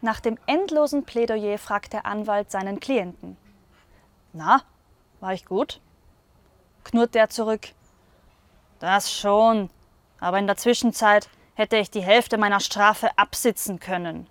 Nach dem endlosen Plädoyer fragt der Anwalt seinen Klienten. Na, war ich gut? Knurrt der zurück. Das schon, aber in der Zwischenzeit hätte ich die Hälfte meiner Strafe absitzen können.